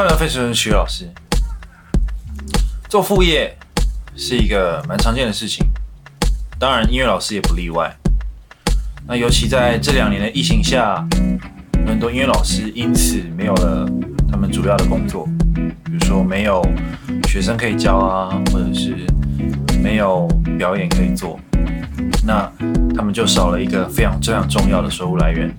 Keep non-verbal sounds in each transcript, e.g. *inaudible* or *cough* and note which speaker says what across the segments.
Speaker 1: 欢迎来到费雪绅徐老师。做副业是一个蛮常见的事情，当然音乐老师也不例外。那尤其在这两年的疫情下，很多音乐老师因此没有了他们主要的工作，比如说没有学生可以教啊，或者是没有表演可以做，那他们就少了一个非常非常重要的收入来源。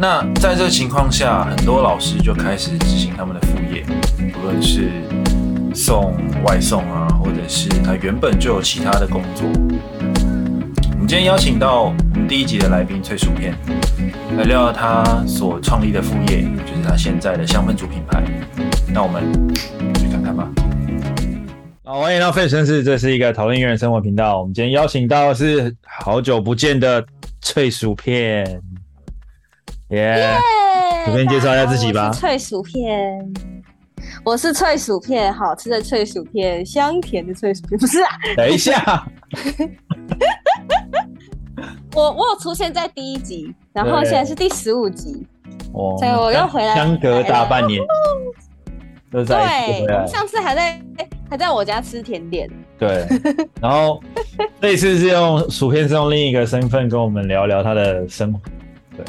Speaker 1: 那在这个情况下，很多老师就开始执行他们的副业，不论是送外送啊，或者是他原本就有其他的工作。我们今天邀请到我们第一集的来宾脆薯片，来聊聊他所创立的副业，就是他现在的香氛组品牌。那我们去看看吧。好，欢迎到费雪绅士，这是一个讨论音乐人生活频道。我们今天邀请到的是好久不见的脆薯片。耶！薯片介绍一下自己吧。
Speaker 2: 脆薯片，我是脆薯片，好吃的脆薯片，香甜的脆薯片，不是啊？
Speaker 1: 等一下，*laughs*
Speaker 2: 我我有出现在第一集，然后现在是第十五集，
Speaker 1: 哦，
Speaker 2: 所以我又回来，
Speaker 1: 相隔大半年，
Speaker 2: 对，上次还在还在我家吃甜点，
Speaker 1: 对，然后这一次是用薯片是用另一个身份跟我们聊聊他的生活，对。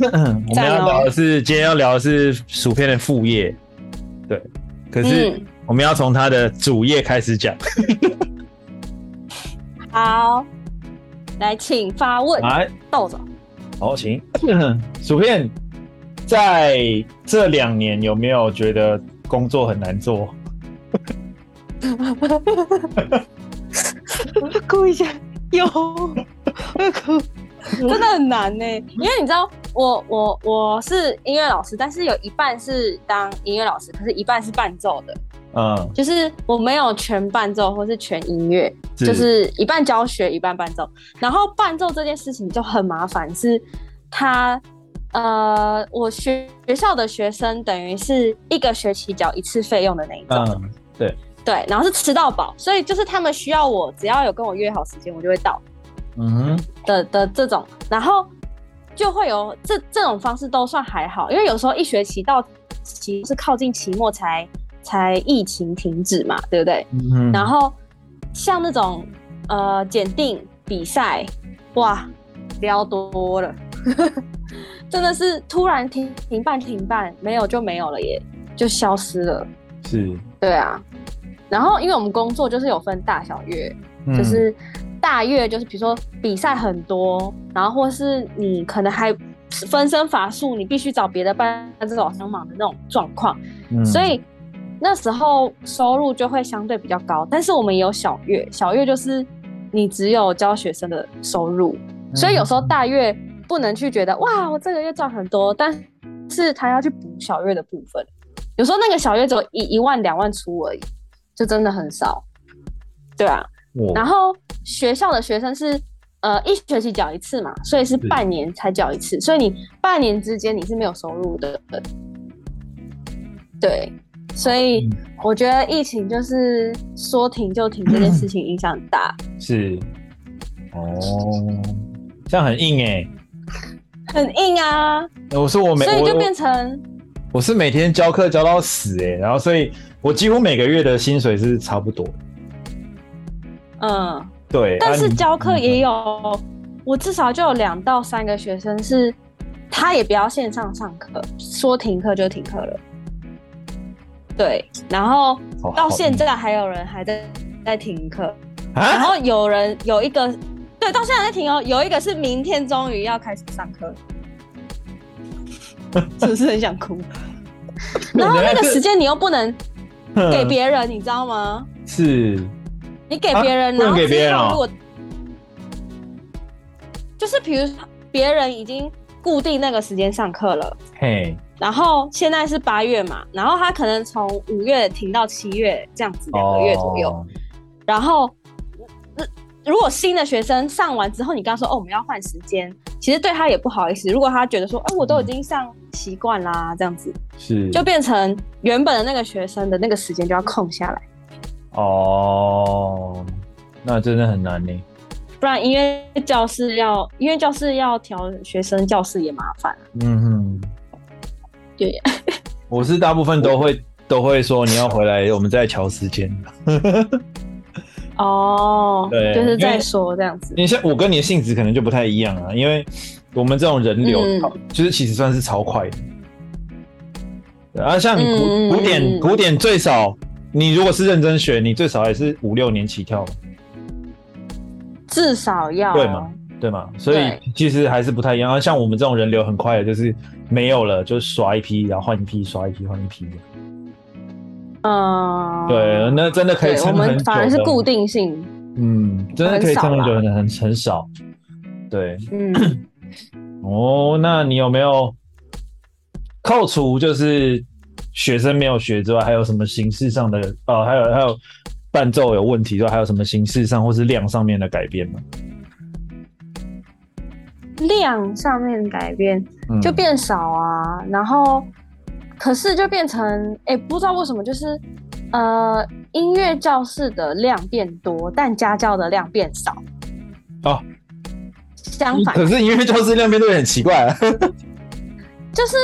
Speaker 1: 我们要聊的是，今天要聊的是薯片的副业，对。可是我们要从它的主业开始讲。*laughs*
Speaker 2: 好，来，请发问。来，豆子。
Speaker 1: 好，请。*coughs* 薯片在这两年有没有觉得工作很难做？*laughs*
Speaker 2: 哭一下，有，我哭。真的很难呢，因为你知道，我我我是音乐老师，但是有一半是当音乐老师，可是一半是伴奏的。嗯，就是我没有全伴奏或是全音乐，是就是一半教学一半伴奏。然后伴奏这件事情就很麻烦，是他呃，我学学校的学生等于是一个学期缴一次费用的那一种。
Speaker 1: 嗯，对
Speaker 2: 对，然后是吃到饱，所以就是他们需要我，只要有跟我约好时间，我就会到。嗯哼的的这种，然后就会有这这种方式都算还好，因为有时候一学期到期是靠近期末才才疫情停止嘛，对不对？嗯。然后像那种呃检定比赛，哇，聊多了，*laughs* 真的是突然停停办停办，没有就没有了耶，就消失了。
Speaker 1: 是。
Speaker 2: 对啊。然后因为我们工作就是有分大小月，嗯、就是。大月就是比如说比赛很多，然后或是你可能还分身乏术，你必须找别的班这种帮忙的那种状况，嗯、所以那时候收入就会相对比较高。但是我们也有小月，小月就是你只有教学生的收入，嗯、所以有时候大月不能去觉得哇，我这个月赚很多，但是他要去补小月的部分，有时候那个小月只有一一万两万出而已，就真的很少，对啊。然后学校的学生是，呃，一学期缴一次嘛，所以是半年才缴一次，所以你半年之间你是没有收入的。对，所以我觉得疫情就是说停就停这件事情影响很大。
Speaker 1: 是，哦，这样很硬哎、欸，
Speaker 2: 很硬啊！
Speaker 1: 我说我每，
Speaker 2: 所以就变成
Speaker 1: 我是每天教课教到死哎、欸，然后所以我几乎每个月的薪水是差不多。
Speaker 2: 嗯，
Speaker 1: 对，
Speaker 2: 但是教课也有，嗯、我至少就有两到三个学生是，他也不要线上上课，说停课就停课了。对，然后到现在还有人还在在停课，啊、然后有人有一个，对，到现在在停哦，有一个是明天终于要开始上课，*laughs* 是不是很想哭？*laughs* 然后那个时间你又不能给别人，你知道吗？
Speaker 1: 是。
Speaker 2: 你给别人，然后如果就是比如别人已经固定那个时间上课了，嘿，然后现在是八月嘛，然后他可能从五月停到七月这样子两个月左右，然后如果新的学生上完之后，你跟他说哦，我们要换时间，其实对他也不好意思。如果他觉得说，哎，我都已经上习惯啦，这样子。是。就变成原本的那个学生的那个时间就要空下来。
Speaker 1: 哦，那真的很难呢。
Speaker 2: 不然音乐教室要音乐教室要调学生教室也麻烦。嗯哼，对，
Speaker 1: 我是大部分都会都会说你要回来，我们再调时间。
Speaker 2: 哦，
Speaker 1: 对，
Speaker 2: 就是在说这样子。
Speaker 1: 你像我跟你的性质可能就不太一样啊，因为我们这种人流，嗯、就是其实算是超快的。然后、啊、像古、嗯、古典古典最少，你如果是认真学，你最少也是五六年起跳，
Speaker 2: 至少要
Speaker 1: 对吗？对吗？所以其实还是不太一样。啊、像我们这种人流很快的，就是没有了就刷一批，然后换一批，刷一批换一批。
Speaker 2: 嗯，
Speaker 1: 对，那真的可以撑很久。我们
Speaker 2: 反而是固定性，
Speaker 1: 嗯，真的可以撑很久，很很很少。对，嗯，*clears throat* 哦，那你有没有扣除就是学生没有学之外，还有什么形式上的？哦，还有还有伴奏有问题之外，还有什么形式上或是量上面的改变吗？
Speaker 2: 量上面改变就变少啊，嗯、然后。可是就变成哎、欸，不知道为什么，就是呃，音乐教室的量变多，但家教的量变少。
Speaker 1: 哦，
Speaker 2: 相反。
Speaker 1: 可是音乐教室量变多也很奇怪啊。
Speaker 2: 就是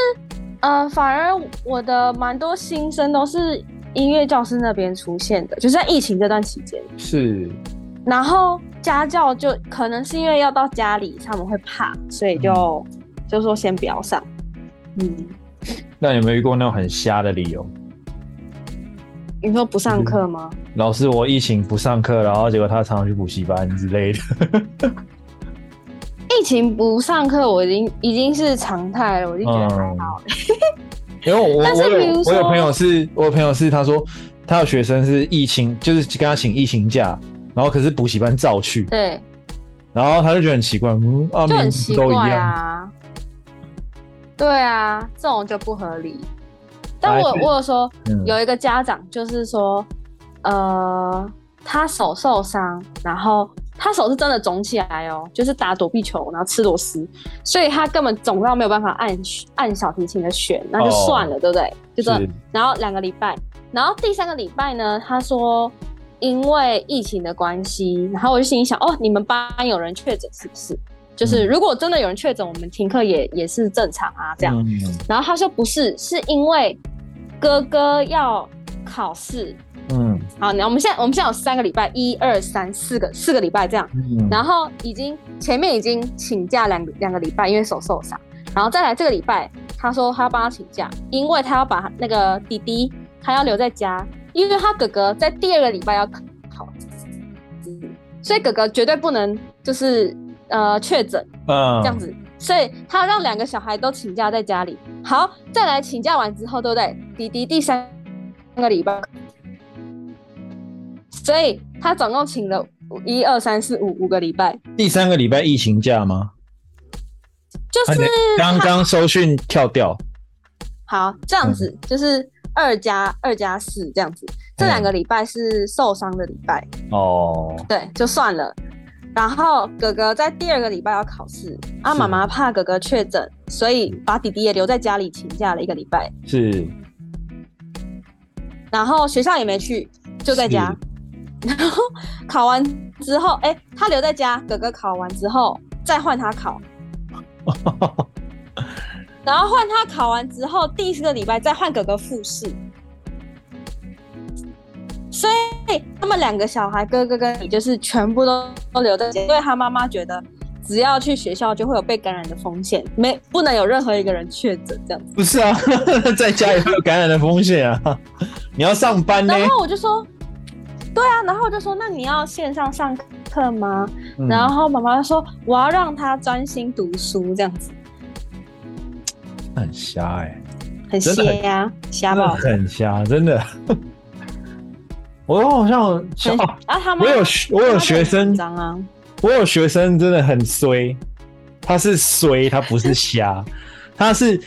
Speaker 2: 呃，反而我的蛮多新生都是音乐教师那边出现的，就是在疫情这段期间。
Speaker 1: 是。
Speaker 2: 然后家教就可能是因为要到家里，他们会怕，所以就、嗯、就说先不要上。嗯。
Speaker 1: 那有没有遇过那种很瞎的理由？
Speaker 2: 你说不上课吗？
Speaker 1: 老师，我疫情不上课，然后结果他常常去补习班之类的。
Speaker 2: 疫情不上课，我已经已经是常态了，我就觉得还好。
Speaker 1: 嗯、因为我我有我有朋友是，我有朋友是，他说他有学生是疫情，就是跟他请疫情假，然后可是补习班照去。
Speaker 2: 对。
Speaker 1: 然后他就觉得很奇怪，嗯，啊、
Speaker 2: 就很奇怪啊。对啊，这种就不合理。但我我有说，有一个家长就是说，呃，他手受伤，然后他手是真的肿起来哦，就是打躲避球，然后吃螺丝，所以他根本肿到没有办法按按小提琴的弦，那就算了，哦、对不对？就这，然后两个礼拜，然后第三个礼拜呢，他说因为疫情的关系，然后我就心里想，哦，你们班有人确诊是不是？就是如果真的有人确诊，我们停课也也是正常啊，这样。嗯、然后他说不是，是因为哥哥要考试。嗯，好，那我们现在我们现在有三个礼拜，一二三四个四个礼拜这样。嗯、然后已经前面已经请假两两个礼拜，因为手受伤。然后再来这个礼拜，他说他要帮他请假，因为他要把那个弟弟他要留在家，因为他哥哥在第二个礼拜要考试，所以哥哥绝对不能就是。呃，确诊，嗯，这样子，所以他让两个小孩都请假在家里。好，再来请假完之后，对不对？弟弟第三个礼拜，所以他总共请了一二三四五五个礼拜。
Speaker 1: 第三个礼拜疫情假吗？
Speaker 2: 就是
Speaker 1: 刚刚收讯跳掉。
Speaker 2: 好，这样子、嗯、就是二加二加四这样子。这两个礼拜是受伤的礼拜。哦、嗯，对，就算了。然后哥哥在第二个礼拜要考试，啊，妈妈怕哥哥确诊，所以把弟弟也留在家里请假了一个礼拜。
Speaker 1: 是。
Speaker 2: 然后学校也没去，就在家。是 *laughs* 然后考完之后，哎，他留在家，哥哥考完之后再换他考。*laughs* 然后换他考完之后，第四个礼拜再换哥哥复试。所以他们两个小孩，哥哥跟你就是全部都都留在家，因为他妈妈觉得只要去学校就会有被感染的风险，没不能有任何一个人确诊这样子。
Speaker 1: 不是啊，*laughs* 在家也会有感染的风险啊。你要上班呢。
Speaker 2: 然后我就说，对啊，然后我就说，那你要线上上课吗？嗯、然后妈妈说，我要让他专心读书这样子。
Speaker 1: 很瞎哎、欸，
Speaker 2: 很瞎呀，瞎吧？
Speaker 1: 很瞎，真的。*laughs* 我好像啊，他们我有我有学生，我有学生真的很衰，他是衰，他不是瞎，*laughs* 他是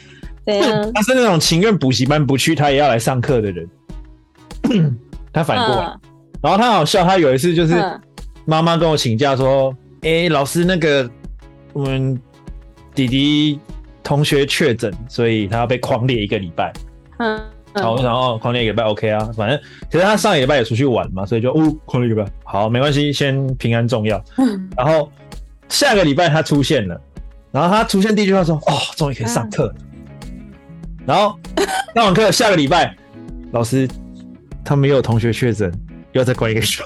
Speaker 1: 对啊，他是那种情愿补习班不去，他也要来上课的人。*coughs* 他反过来，然后他好笑，他有一次就是妈妈跟我请假说，哎，老师那个我们弟弟同学确诊，所以他要被狂列一个礼拜。嗯。好，然后狂练一个礼拜 OK 啊，反正其实他上个礼拜也出去玩嘛，所以就哦，狂练一个礼拜好，没关系，先平安重要。嗯然后下个礼拜他出现了，然后他出现第一句话说：“哦，终于可以上课了。”然后上完课下个礼拜，老师他们又有同学确诊，又要再关一个学。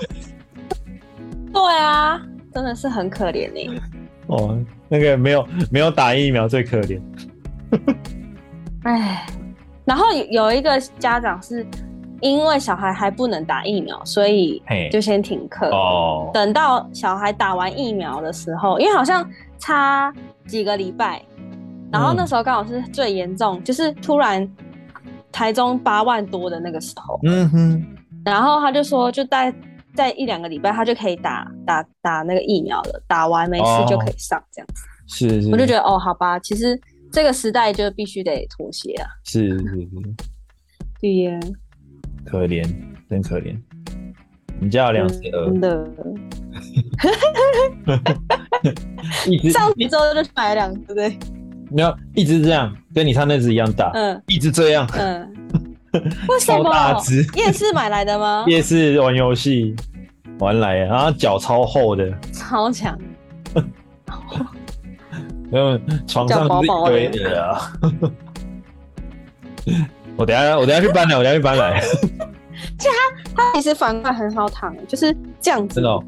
Speaker 2: 对啊，真的是很可怜呢。
Speaker 1: 哦，那个没有没有打疫苗最可怜。
Speaker 2: 哎，然后有一个家长是因为小孩还不能打疫苗，所以就先停课。哦，等到小孩打完疫苗的时候，因为好像差几个礼拜，然后那时候刚好是最严重，嗯、就是突然台中八万多的那个时候。嗯哼。然后他就说，就在在一两个礼拜，他就可以打打打那个疫苗了，打完没事就可以上这样子。哦、
Speaker 1: 是是。
Speaker 2: 我就觉得哦，好吧，其实。这个时代就必须得妥协啊！
Speaker 1: 是是是，
Speaker 2: 对呀，
Speaker 1: 可怜，真可怜。你家有两只鹅，
Speaker 2: 真的。*laughs* *laughs* 上一周就买了两只，对。
Speaker 1: 没有，一直这样，跟你上那只一样大。嗯，一直这样。
Speaker 2: 嗯。*laughs* 为什么？超大只。夜市买来的吗？*laughs*
Speaker 1: 夜市玩游戏玩来的，然后脚超厚的，
Speaker 2: 超强。*laughs*
Speaker 1: 没有，床上是一堆的啊！我等下，我等下去搬来，我等下去搬来。
Speaker 2: 其实它它其实反过来很好躺，就是这样子。真的、哦，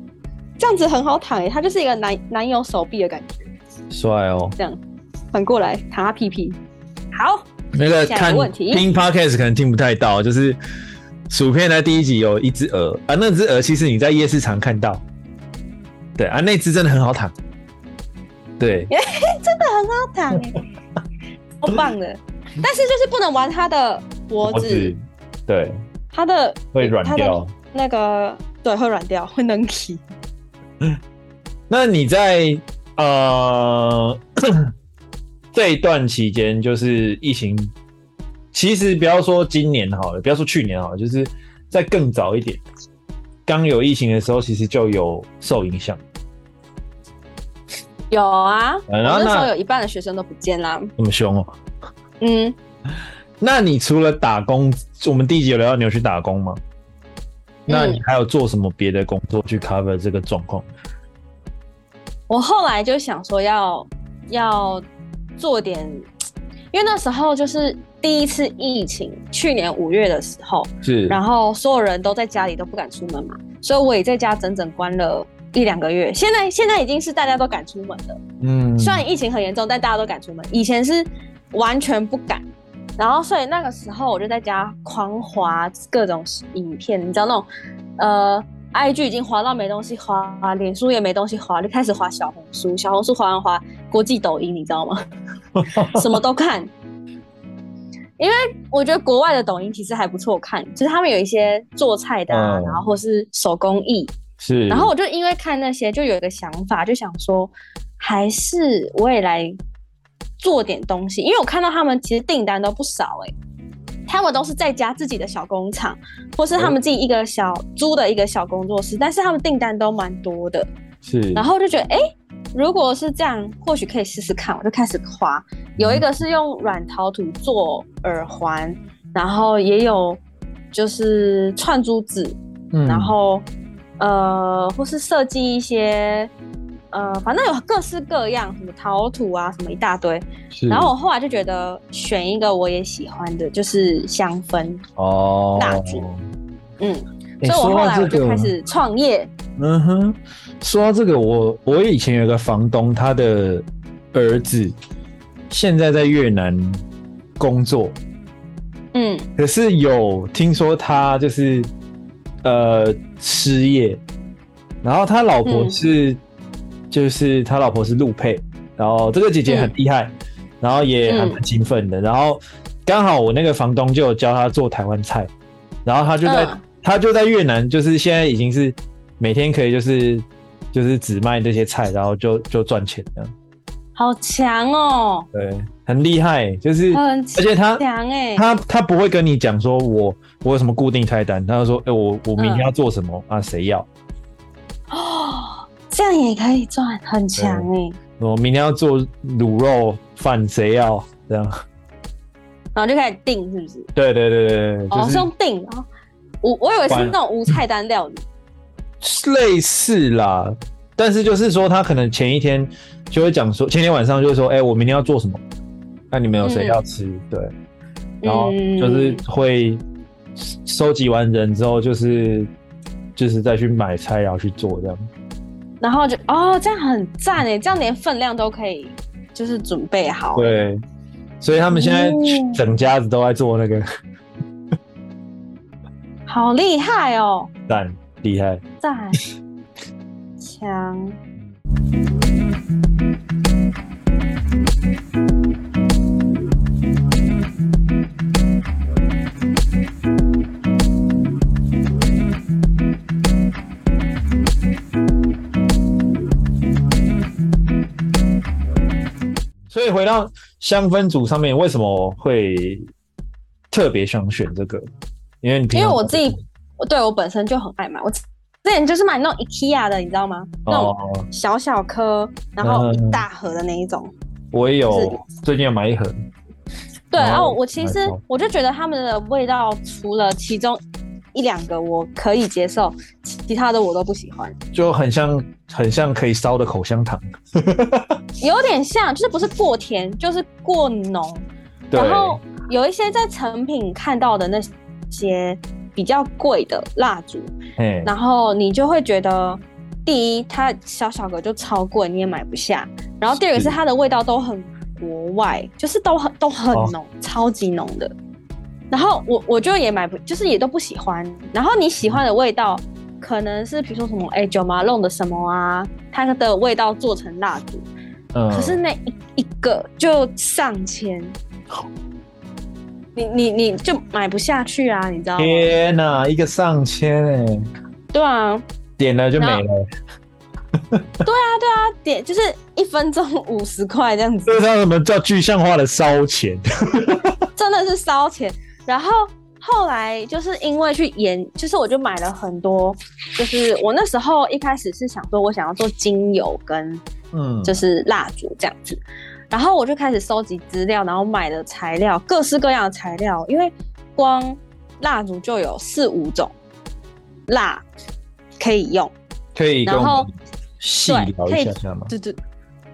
Speaker 2: 这样子很好躺诶，它就是一个男男友手臂的感觉。
Speaker 1: 帅哦！
Speaker 2: 这样反过来躺他屁屁。好，
Speaker 1: 那个看听 podcast 可能听不太到，就是薯片的第一集有一只鹅啊，那只鹅其实你在夜市常看到。对啊，那只真的很好躺。对，*laughs*
Speaker 2: 真的很好躺哎，*laughs* 超棒的。但是就是不能玩它的脖子，
Speaker 1: 对，
Speaker 2: 它的
Speaker 1: 会软掉。
Speaker 2: 那个对，会软掉，会能起。*laughs*
Speaker 1: 那你在呃这一段期间，就是疫情，其实不要说今年好了，不要说去年好了，就是在更早一点，刚有疫情的时候，其实就有受影响。
Speaker 2: 有啊，然后那时候有一半的学生都不见啦。
Speaker 1: 那么凶哦。
Speaker 2: 嗯，
Speaker 1: 那你除了打工，我们第一集有聊到你有去打工吗？那你还有做什么别的工作去 cover 这个状况？
Speaker 2: 我后来就想说要要做点，*tsk* 因为那时候就是第一次疫情，去年五月的时候是，然后所有人都在家里都不敢出门嘛，所以我也在家整整关了。一两个月，现在现在已经是大家都敢出门了。嗯，虽然疫情很严重，但大家都敢出门。以前是完全不敢，然后所以那个时候我就在家狂滑各种影片，你知道那种呃，IG 已经滑到没东西滑，脸书也没东西滑，就开始滑小红书，小红书滑完滑国际抖音，你知道吗？*laughs* 什么都看，因为我觉得国外的抖音其实还不错看，就是他们有一些做菜的啊，嗯、然后或是手工艺。是，然后我就因为看那些，就有一个想法，就想说，还是我也来做点东西，因为我看到他们其实订单都不少哎、欸，他们都是在家自己的小工厂，或是他们自己一个小租的一个小工作室，但是他们订单都蛮多的。是，然后就觉得，哎，如果是这样，或许可以试试看，我就开始画。有一个是用软陶土做耳环，然后也有就是串珠子，嗯、然后。呃，或是设计一些，呃，反正有各式各样，什么陶土啊，什么一大堆。然后我后来就觉得选一个我也喜欢的，就是香氛哦，蜡烛。嗯，所以我后来我就开始创业。
Speaker 1: 嗯哼，说到这个，我我以前有个房东，他的儿子现在在越南工作。嗯，可是有听说他就是。呃，失业，然后他老婆是，嗯、就是他老婆是陆配，然后这个姐姐很厉害，嗯、然后也还蛮勤奋的，嗯、然后刚好我那个房东就有教他做台湾菜，然后他就在、嗯、他就在越南，就是现在已经是每天可以就是就是只卖这些菜，然后就就赚钱这样。
Speaker 2: 好强哦！
Speaker 1: 对，很厉害，就是，而且他强哎，他他不会跟你讲说我我有什么固定菜单，他就说哎、欸、我我明天要做什么、嗯、啊？谁要？
Speaker 2: 哦，这样也可以赚，很强哎！
Speaker 1: 我明天要做卤肉饭，谁要？这样，
Speaker 2: 然后就开始订，是不是？
Speaker 1: 对对对对对，
Speaker 2: 哦，是用订啊？我我以为是那种无菜单料理，
Speaker 1: 类似啦。但是就是说，他可能前一天就会讲说，前天晚上就会说，哎、欸，我明天要做什么？那你们有谁要吃？嗯、对。然后就是会收集完人之后，就是就是再去买菜，然后去做这样。
Speaker 2: 然后就哦，这样很赞哎，这样连分量都可以，就是准备好。
Speaker 1: 对，所以他们现在整家子都在做那个，
Speaker 2: 好厉害哦！
Speaker 1: 赞，厉害，
Speaker 2: 赞，
Speaker 1: 强。以回到香氛组上面，为什么会特别想选这个？因为你
Speaker 2: 因为我自己，我对我本身就很爱买。我之前就是买那种 IKEA 的，你知道吗？那种小小颗，然后一大盒的那一种。
Speaker 1: 我也有，最近要买一盒。
Speaker 2: 对，然后我其实我就觉得他们的味道，除了其中。一两个我可以接受，其他的我都不喜欢，
Speaker 1: 就很像很像可以烧的口香糖，*laughs*
Speaker 2: 有点像，就是不是过甜，就是过浓。然后有一些在成品看到的那些比较贵的蜡烛，然后你就会觉得，第一它小小个就超贵，你也买不下。然后第二个是它的味道都很国外，就是都很都很浓，哦、超级浓的。然后我我就也买不，就是也都不喜欢。然后你喜欢的味道，可能是比如说什么，哎，九妈弄的什么啊，它的味道做成蜡烛，嗯，可是那一一个就上千，你你你就买不下去啊，你知道吗？
Speaker 1: 天哪，一个上千哎，
Speaker 2: 对啊，
Speaker 1: 点了就没了。
Speaker 2: 对啊对啊，点就是一分钟五十块这样子。
Speaker 1: 这叫什么叫具象化的烧钱？
Speaker 2: 真的是烧钱。然后后来就是因为去研，就是我就买了很多，就是我那时候一开始是想说，我想要做精油跟嗯，就是蜡烛这样子，嗯、然后我就开始收集资料，然后买了材料，各式各样的材料，因为光蜡烛就有四五种蜡可以用，
Speaker 1: 可以，
Speaker 2: 然后
Speaker 1: 细聊一下下吗？
Speaker 2: 对对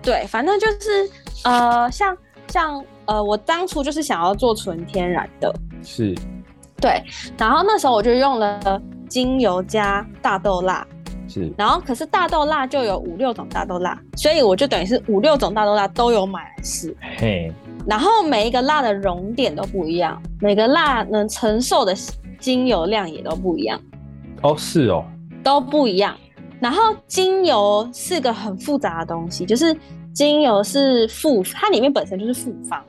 Speaker 2: 对，反正就是呃，像像呃，我当初就是想要做纯天然的。
Speaker 1: 是，
Speaker 2: 对，然后那时候我就用了精油加大豆蜡，
Speaker 1: 是，
Speaker 2: 然后可是大豆蜡就有五六种大豆蜡，所以我就等于是五六种大豆蜡都有买来试，嘿，然后每一个蜡的熔点都不一样，每个蜡能承受的精油量也都不一样，
Speaker 1: 哦，是哦，
Speaker 2: 都不一样，然后精油是个很复杂的东西，就是精油是复，它里面本身就是复方，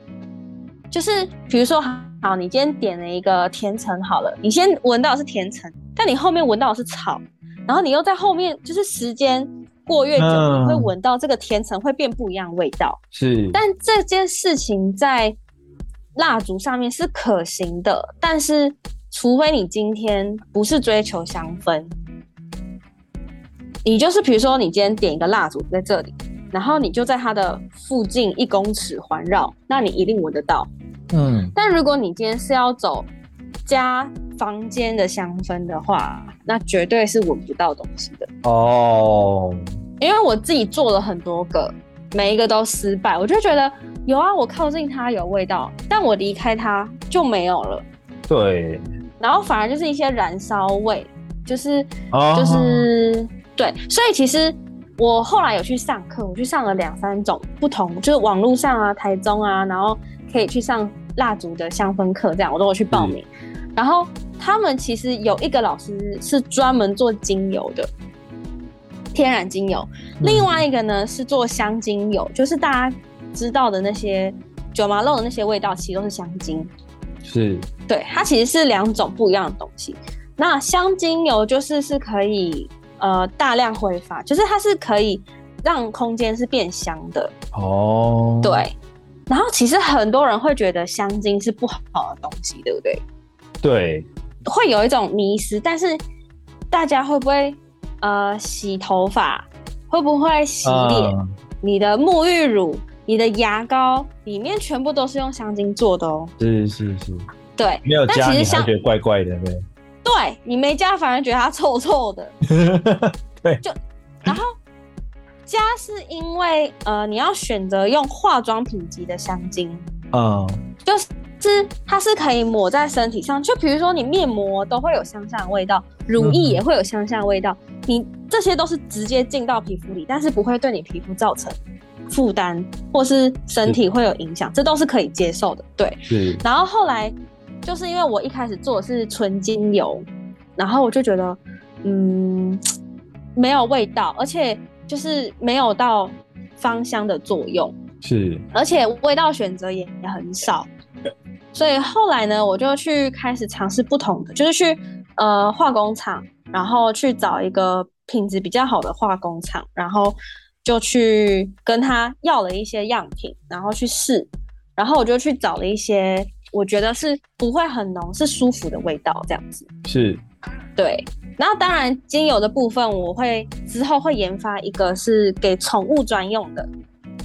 Speaker 2: 就是比如说。好，你今天点了一个甜橙，好了，你先闻到的是甜橙，但你后面闻到的是草，然后你又在后面，就是时间过越久，嗯、你会闻到这个甜橙会变不一样的味道。
Speaker 1: 是，
Speaker 2: 但这件事情在蜡烛上面是可行的，但是除非你今天不是追求香氛，你就是比如说你今天点一个蜡烛在这里，然后你就在它的附近一公尺环绕，那你一定闻得到。嗯，但如果你今天是要走加房间的香氛的话，那绝对是闻不到东西的哦。因为我自己做了很多个，每一个都失败，我就觉得有啊，我靠近它有味道，但我离开它就没有了。
Speaker 1: 对，
Speaker 2: 然后反而就是一些燃烧味，就是、哦、就是对，所以其实我后来有去上课，我去上了两三种不同，就是网络上啊、台中啊，然后。可以去上蜡烛的香氛课，这样我都有去报名。嗯、然后他们其实有一个老师是专门做精油的，天然精油；嗯、另外一个呢是做香精油，就是大家知道的那些九麻肉的那些味道，其实都是香精。
Speaker 1: 是，
Speaker 2: 对，它其实是两种不一样的东西。那香精油就是是可以呃大量挥发，就是它是可以让空间是变香的。哦，对。然后其实很多人会觉得香精是不好的东西，对不对？
Speaker 1: 对，
Speaker 2: 会有一种迷失。但是大家会不会呃洗头发？会不会洗脸？呃、你的沐浴乳、你的牙膏里面全部都是用香精做的哦。
Speaker 1: 是是是，
Speaker 2: 对，
Speaker 1: 没有加你还觉得怪怪的，对。
Speaker 2: 对，你没加反而觉得它臭臭的。*laughs*
Speaker 1: 对，
Speaker 2: 就然后。加是因为呃，你要选择用化妆品级的香精，嗯，就是是它是可以抹在身体上，就比如说你面膜都会有香香的味道，乳液也会有香香的味道，嗯、你这些都是直接进到皮肤里，但是不会对你皮肤造成负担或是身体会有影响，这都是可以接受的。对，
Speaker 1: 是。
Speaker 2: 然后后来就是因为我一开始做的是纯精油，然后我就觉得嗯 *tsk* 没有味道，而且就是没有到芳香的作用，
Speaker 1: 是，
Speaker 2: 而且味道选择也也很少。所以后来呢，我就去开始尝试不同的，就是去呃化工厂，然后去找一个品质比较好的化工厂，然后就去跟他要了一些样品，然后去试，然后我就去找了一些我觉得是不会很浓，是舒服的味道这样子。
Speaker 1: 是，
Speaker 2: 对。然后当然精油的部分，我会之后会研发一个是给宠物专用的。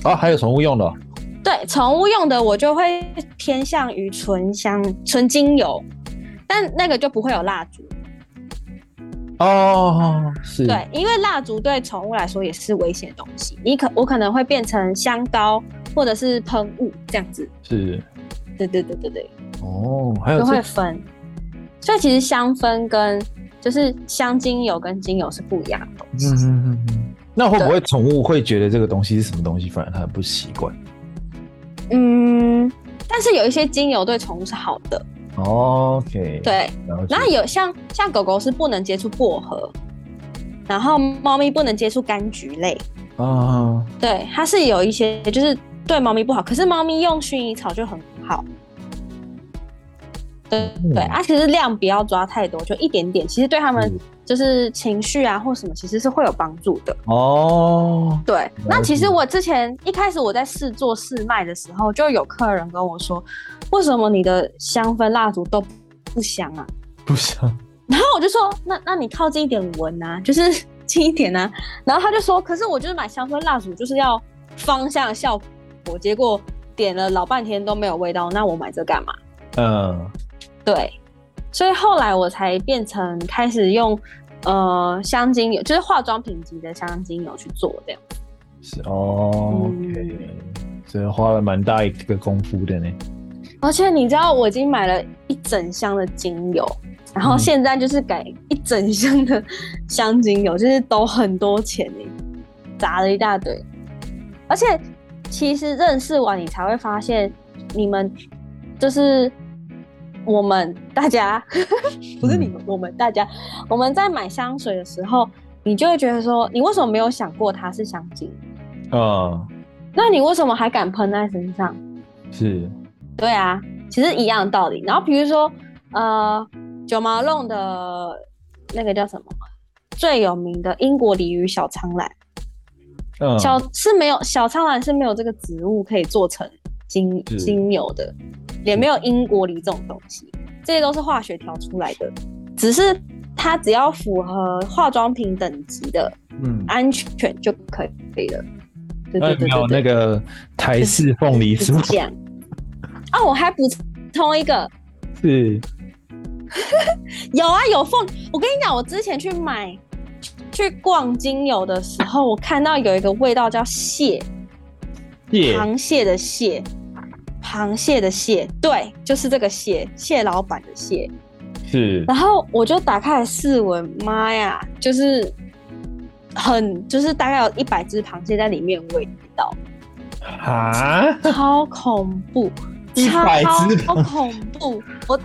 Speaker 1: 啊，还有宠物用的。
Speaker 2: 对，宠物用的我就会偏向于纯香、纯精油，但那个就不会有蜡烛。
Speaker 1: 哦，是。
Speaker 2: 对，因为蜡烛对宠物来说也是危险的东西，你可我可能会变成香膏或者是喷雾这样子。
Speaker 1: 是。
Speaker 2: 对对对对对。
Speaker 1: 哦，还有
Speaker 2: 都会分，所以其实香氛跟就是香精油跟精油是不一样的东西。嗯嗯嗯
Speaker 1: 嗯。那会不会宠物会觉得这个东西是什么东西，反而它不习惯？
Speaker 2: 嗯，但是有一些精油对宠物是好的。
Speaker 1: OK。
Speaker 2: 对，然后有像像狗狗是不能接触薄荷，然后猫咪不能接触柑橘类。
Speaker 1: 啊。
Speaker 2: 对，它是有一些就是对猫咪不好，可是猫咪用薰衣草就很好。对、啊，其实量不要抓太多，就一点点，其实对他们。就是情绪啊，或什么，其实是会有帮助的
Speaker 1: 哦。
Speaker 2: 对，那其实我之前一开始我在试做试卖的时候，就有客人跟我说，为什么你的香氛蜡烛都不香啊？
Speaker 1: 不香。
Speaker 2: 然后我就说，那那你靠近一点闻啊，就是近一点啊。*laughs* 然后他就说，可是我就是买香氛蜡烛就是要芳香效果，结果点了老半天都没有味道，那我买这干嘛？
Speaker 1: 嗯，
Speaker 2: 对。所以后来我才变成开始用，呃，香精油，就是化妆品级的香精油去做这样。
Speaker 1: 是哦，所以、嗯、花了蛮大一个功夫的呢。
Speaker 2: 而且你知道，我已经买了一整箱的精油，然后现在就是改一整箱的香精油，就是都很多钱呢，砸了一大堆。而且其实认识完，你才会发现，你们就是。我们大家 *laughs* 不是你们，我们大家，我们在买香水的时候，你就会觉得说，你为什么没有想过它是香精？
Speaker 1: 啊，
Speaker 2: 那你为什么还敢喷在身上？
Speaker 1: 是，
Speaker 2: 对啊，其实一样的道理。然后比如说，呃，九毛弄的那个叫什么最有名的英国鲤鱼小苍兰，嗯，小是没有小苍兰是没有这个植物可以做成精精油的。也没有英国梨这种东西，这些都是化学调出来的，只是它只要符合化妆品等级的，嗯，安全就可以了。
Speaker 1: 对对对，有那个台式凤梨酥这样。
Speaker 2: 啊，我还补充一个，
Speaker 1: 是，*laughs*
Speaker 2: 有啊，有凤。我跟你讲，我之前去买去逛精油的时候，我看到有一个味道叫蟹，螃蟹的蟹。螃蟹的蟹，对，就是这个蟹，蟹老板的蟹，
Speaker 1: 是。
Speaker 2: 然后我就打开来试闻，妈呀，就是很，就是大概有一百只螃蟹在里面味道，
Speaker 1: 啊，
Speaker 2: 超恐怖，超超恐怖，我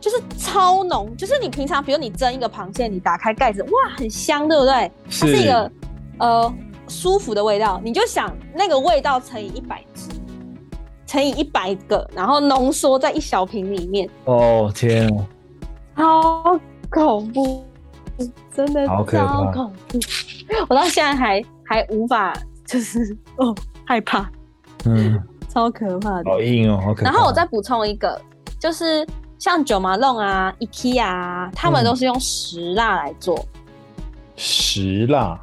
Speaker 2: 就是超浓，就是你平常比如你蒸一个螃蟹，你打开盖子，哇，很香，对不对？它是一个呃舒服的味道，你就想那个味道乘以一百只。乘以一百个，然后浓缩在一小瓶里面。
Speaker 1: 哦天哦，
Speaker 2: 好恐怖，真的超恐怖！我到现在还还无法，就是哦害怕，
Speaker 1: 嗯，
Speaker 2: 超可怕的，
Speaker 1: 好硬哦，好可怕。
Speaker 2: 然后我再补充一个，就是像九马龙啊、IKEA 啊，他们都是用石蜡来做。
Speaker 1: 石蜡？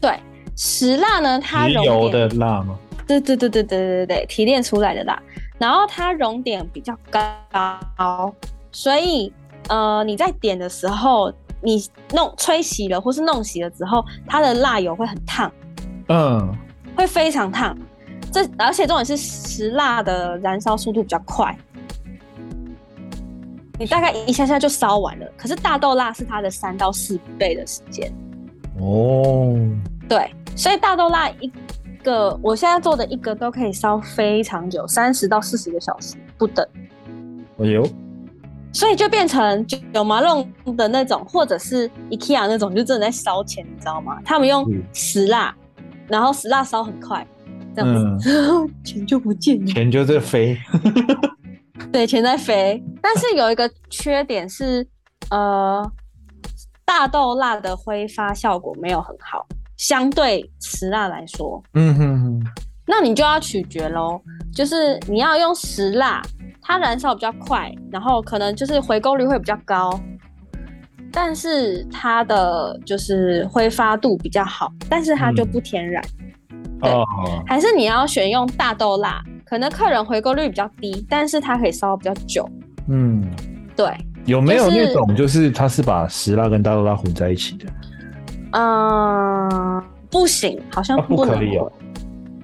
Speaker 2: 对，石蜡呢，它
Speaker 1: 石油的蜡吗？
Speaker 2: 对对对对对对对，提炼出来的啦。然后它熔点比较高，所以呃你在点的时候，你弄吹熄了或是弄熄了之后，它的蜡油会很烫，
Speaker 1: 嗯，
Speaker 2: 会非常烫。这而且重点是石蜡的燃烧速度比较快，你大概一下下就烧完了。可是大豆蜡是它的三到四倍的时间。
Speaker 1: 哦，
Speaker 2: 对，所以大豆蜡一个，我现在做的一个都可以烧非常久，三十到四十个小时不等。
Speaker 1: 哎呦，
Speaker 2: 所以就变成九麻龙的那种，或者是 IKEA 那种，就真的在烧钱，你知道吗？他们用石蜡，嗯、然后石蜡烧很快，这样子，嗯、*laughs* 钱就不见了，
Speaker 1: 钱就在飞。*laughs*
Speaker 2: 对，钱在飞。但是有一个缺点是，呃，大豆蜡的挥发效果没有很好，相对石蜡来说。嗯哼哼。那你就要取决喽，就是你要用石蜡。它燃烧比较快，然后可能就是回购率会比较高，但是它的就是挥发度比较好，但是它就不天然。嗯、对，哦、还是你要选用大豆蜡，可能客人回购率比较低，但是它可以烧比较久。嗯，对。
Speaker 1: 有没有那种就是它是把石蜡跟大豆蜡混在一起的？
Speaker 2: 嗯、呃，不行，好像不能。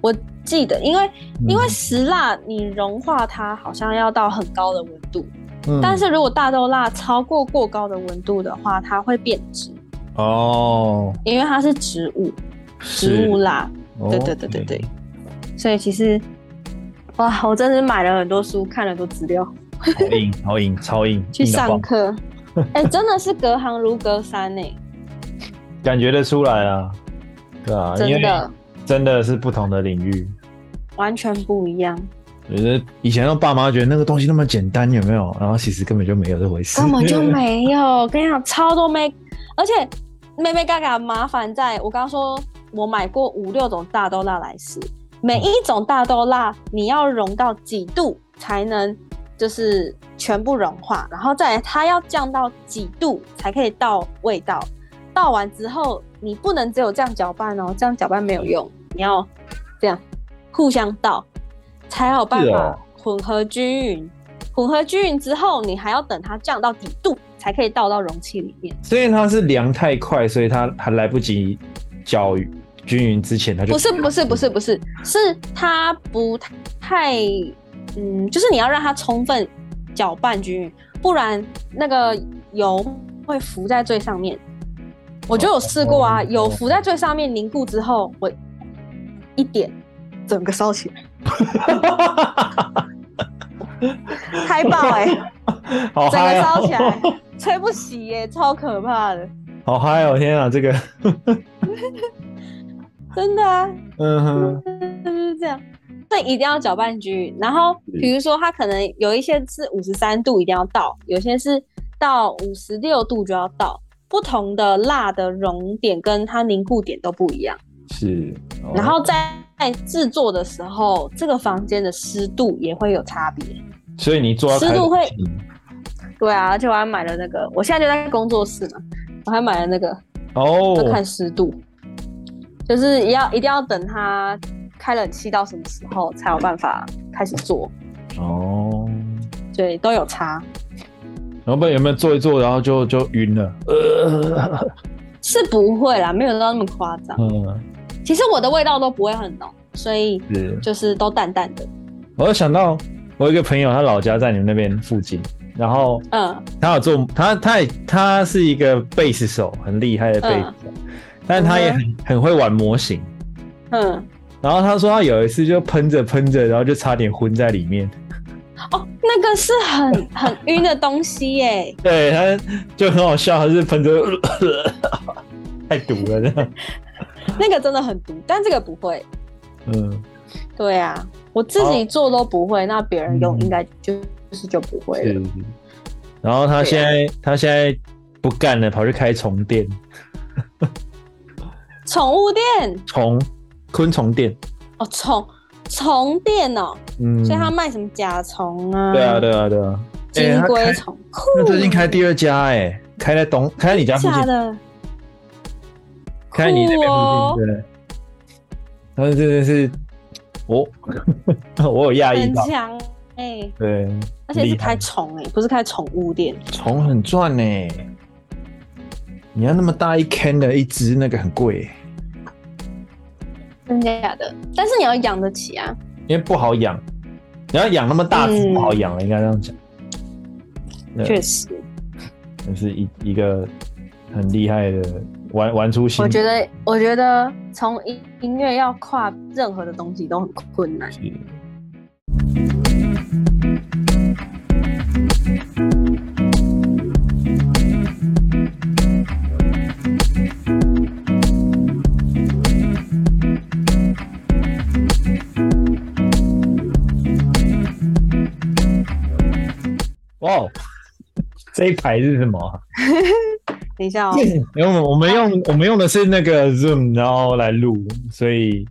Speaker 2: 我。记得，因为因为石蜡你融化它好像要到很高的温度，嗯、但是如果大豆蜡超过过高的温度的话，它会变质。哦，因为它是植物植物蜡，对对对对对。所以其实哇，我真是买了很多书，看了很多资料，
Speaker 1: 好硬，好硬，超硬，*laughs*
Speaker 2: 去上课，哎、欸，真的是隔行如隔山呢，
Speaker 1: 感觉得出来啊，对啊，真的真的是不同的领域。
Speaker 2: 完全不一样。
Speaker 1: 我觉得以前让爸妈觉得那个东西那么简单，有没有？然后其实根本就没有这回事。
Speaker 2: 根本就没有。*laughs* 跟你讲，超多妹，而且妹妹嘎嘎麻烦在我刚刚说，我买过五六种大豆辣来试，每一种大豆辣你要融到几度才能就是全部融化，然后再来它要降到几度才可以到味道。倒完之后你不能只有这样搅拌哦，这样搅拌没有用，你要这样。互相倒，才有办法混合均匀。哦、混合均匀之后，你还要等它降到底度，才可以倒到容器里面。
Speaker 1: 所以它是凉太快，所以它还来不及搅均匀之前，它就不
Speaker 2: 是不是不是不是，是它不太嗯，就是你要让它充分搅拌均匀，不然那个油会浮在最上面。我就有试过啊，油、哦、浮在最上面凝固之后，我一点。整个烧起来，*laughs* 嗨爆哎！*laughs* 好嗨哦，整个烧起来，*laughs* 吹不熄耶，超可怕的。
Speaker 1: 好嗨哦！天啊，这个
Speaker 2: 真的啊，嗯哼，就是这样。所以一定要搅拌均匀。然后比如说，它可能有一些是五十三度一定要倒，有些是到五十六度就要倒。不同的蜡的熔点跟它凝固点都不一样。
Speaker 1: 是，
Speaker 2: 然后在。在制作的时候，这个房间的湿度也会有差别，
Speaker 1: 所以你做湿
Speaker 2: 度会，对啊，而且我还买了那个，我现在就在工作室嘛，我还买了那个哦，看湿度，就是要一定要等它开冷气到什么时候才有办法开始做哦，对，都有差。
Speaker 1: 老板有没有做一做，然后就就晕了？呃，*laughs*
Speaker 2: 是不会啦，没有到那么夸张。嗯。其实我的味道都不会很浓，所以就是都淡淡的。
Speaker 1: 我有想到，我有一个朋友，他老家在你们那边附近，然后嗯，他有做，他他也他是一个贝斯手，很厉害的贝斯手，嗯、但他也很、嗯、很会玩模型，嗯，然后他说他有一次就喷着喷着，然后就差点昏在里面。
Speaker 2: 哦，那个是很很晕的东西耶。*laughs*
Speaker 1: 对，他就很好笑，他是喷着，*laughs* 太毒了这样。
Speaker 2: 那个真的很毒，但这个不会。嗯，对啊，我自己做都不会，哦、那别人用应该就、是就不会了。
Speaker 1: 然后他现在、啊、他现在不干了，跑去开虫店。
Speaker 2: 宠物店？*laughs*
Speaker 1: 虫？昆虫店？
Speaker 2: 哦，虫虫店哦。嗯。所以他卖什么甲虫啊？
Speaker 1: 对啊，对啊，对啊。
Speaker 2: 金龟虫。
Speaker 1: 那最近开第二家哎、欸，开在东，开在你家附近。的。看你那边附近，对，他们真的是，我 *laughs* 我有压抑到，
Speaker 2: 很强哎，
Speaker 1: 对，
Speaker 2: 而且是开宠哎，不是开宠物店，
Speaker 1: 宠很赚哎，你要那么大一坑的一只，那个很贵，
Speaker 2: 真假的？但是你要养得起啊，
Speaker 1: 因为不好养，你要养那么大只不好养了，应该这样讲。
Speaker 2: 确实，
Speaker 1: 这是一一个很厉害的玩玩出新。
Speaker 2: 我觉得，我觉得从音音乐要跨任何的东西都很困难。
Speaker 1: 哦，这一排是什么？*laughs*
Speaker 2: 等一下哦，*laughs*
Speaker 1: 因为我们用我们用的是那个 Zoom，然后来录，所以